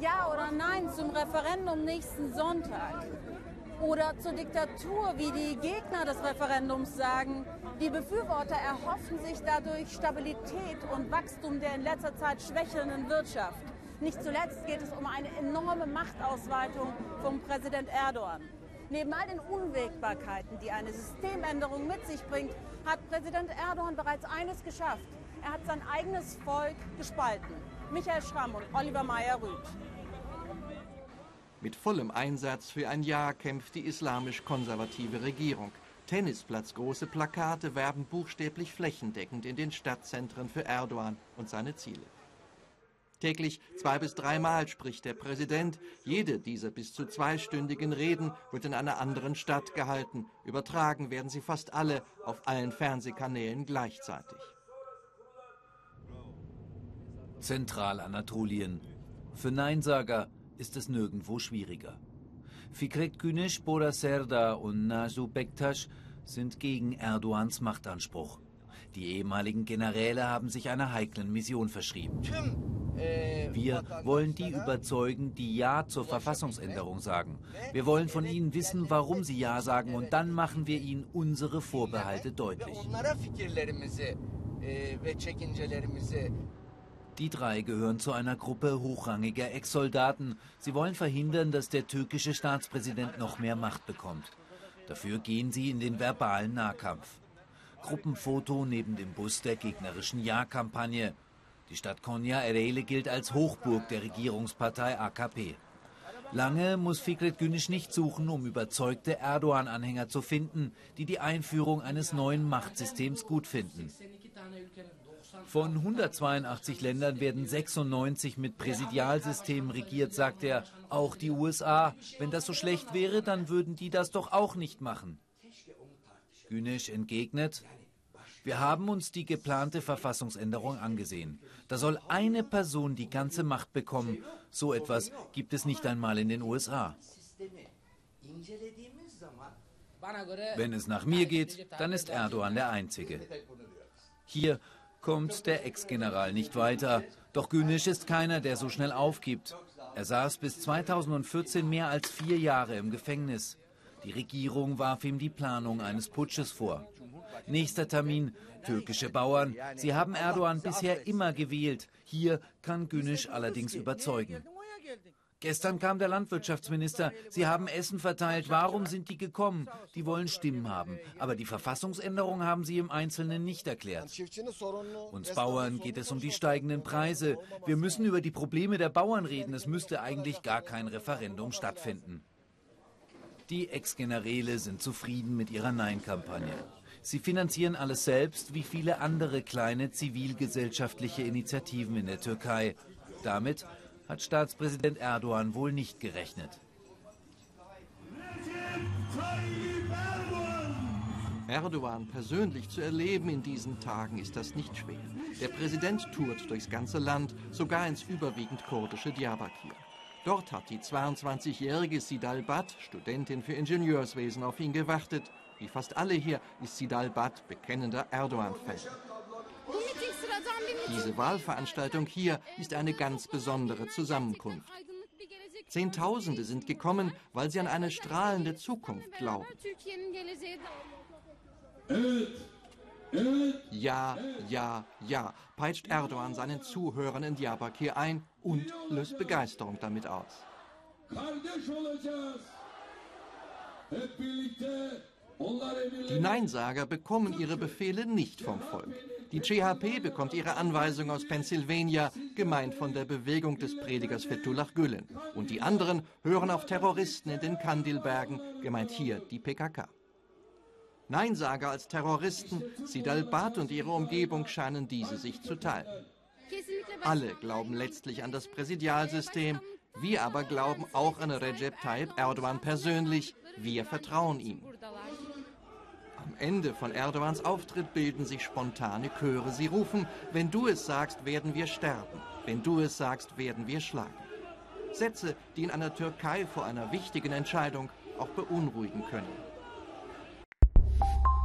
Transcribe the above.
Ja oder Nein zum Referendum nächsten Sonntag. Oder zur Diktatur, wie die Gegner des Referendums sagen. Die Befürworter erhoffen sich dadurch Stabilität und Wachstum der in letzter Zeit schwächelnden Wirtschaft. Nicht zuletzt geht es um eine enorme Machtausweitung von Präsident Erdogan. Neben all den Unwägbarkeiten, die eine Systemänderung mit sich bringt, hat Präsident Erdogan bereits eines geschafft. Er hat sein eigenes Volk gespalten. Michael Schramm und Oliver Meyer-Rüth. Mit vollem Einsatz für ein Jahr kämpft die islamisch-konservative Regierung. Tennisplatzgroße Plakate werben buchstäblich flächendeckend in den Stadtzentren für Erdogan und seine Ziele. Täglich zwei bis dreimal spricht der Präsident. Jede dieser bis zu zweistündigen Reden wird in einer anderen Stadt gehalten. Übertragen werden sie fast alle auf allen Fernsehkanälen gleichzeitig. Zentralanatolien. Für Neinsager ist es nirgendwo schwieriger. Fikret Güneş, Bora Serda und Nasu Bektaş sind gegen Erdogans Machtanspruch. Die ehemaligen Generäle haben sich einer heiklen Mission verschrieben. Wir wollen die überzeugen, die Ja zur Verfassungsänderung sagen. Wir wollen von ihnen wissen, warum sie Ja sagen und dann machen wir ihnen unsere Vorbehalte deutlich. Die drei gehören zu einer Gruppe hochrangiger Ex-Soldaten. Sie wollen verhindern, dass der türkische Staatspräsident noch mehr Macht bekommt. Dafür gehen sie in den verbalen Nahkampf. Gruppenfoto neben dem Bus der gegnerischen Ja-Kampagne. Die Stadt Konya Ereğli gilt als Hochburg der Regierungspartei AKP. Lange muss Fikret Günisch nicht suchen, um überzeugte Erdogan-Anhänger zu finden, die die Einführung eines neuen Machtsystems gut finden. Von 182 Ländern werden 96 mit Präsidialsystemen regiert, sagt er. Auch die USA. Wenn das so schlecht wäre, dann würden die das doch auch nicht machen. Günesch entgegnet, wir haben uns die geplante Verfassungsänderung angesehen. Da soll eine Person die ganze Macht bekommen. So etwas gibt es nicht einmal in den USA. Wenn es nach mir geht, dann ist Erdogan der Einzige. Hier kommt der Ex-General nicht weiter. Doch Günisch ist keiner, der so schnell aufgibt. Er saß bis 2014 mehr als vier Jahre im Gefängnis. Die Regierung warf ihm die Planung eines Putsches vor. Nächster Termin, türkische Bauern. Sie haben Erdogan bisher immer gewählt. Hier kann Günisch allerdings überzeugen. Gestern kam der Landwirtschaftsminister. Sie haben Essen verteilt. Warum sind die gekommen? Die wollen Stimmen haben. Aber die Verfassungsänderung haben sie im Einzelnen nicht erklärt. Uns Bauern geht es um die steigenden Preise. Wir müssen über die Probleme der Bauern reden. Es müsste eigentlich gar kein Referendum stattfinden. Die Ex-Generäle sind zufrieden mit ihrer Nein-Kampagne. Sie finanzieren alles selbst, wie viele andere kleine zivilgesellschaftliche Initiativen in der Türkei. Damit hat Staatspräsident Erdogan wohl nicht gerechnet. Erdogan persönlich zu erleben in diesen Tagen ist das nicht schwer. Der Präsident tourt durchs ganze Land, sogar ins überwiegend kurdische Diyarbakir. Dort hat die 22-jährige Sidal Bat, Studentin für Ingenieurswesen, auf ihn gewartet. Wie fast alle hier ist Sidal Bat bekennender Erdogan-Fan. Diese Wahlveranstaltung hier ist eine ganz besondere Zusammenkunft. Zehntausende sind gekommen, weil sie an eine strahlende Zukunft glauben. Ja, ja, ja, peitscht Erdogan seinen Zuhörern in Diyarbakir ein und löst Begeisterung damit aus. Die Neinsager bekommen ihre Befehle nicht vom Volk. Die CHP bekommt ihre Anweisung aus Pennsylvania, gemeint von der Bewegung des Predigers Fethullah Gülen. Und die anderen hören auf Terroristen in den Kandilbergen, gemeint hier die PKK. Neinsager als Terroristen, Sidal Bat und ihre Umgebung scheinen diese sich zu teilen. Alle glauben letztlich an das Präsidialsystem, wir aber glauben auch an Recep Tayyip Erdogan persönlich, wir vertrauen ihm. Am Ende von Erdogans Auftritt bilden sich spontane Chöre. Sie rufen, wenn du es sagst, werden wir sterben. Wenn du es sagst, werden wir schlagen. Sätze, die in einer Türkei vor einer wichtigen Entscheidung auch beunruhigen können. you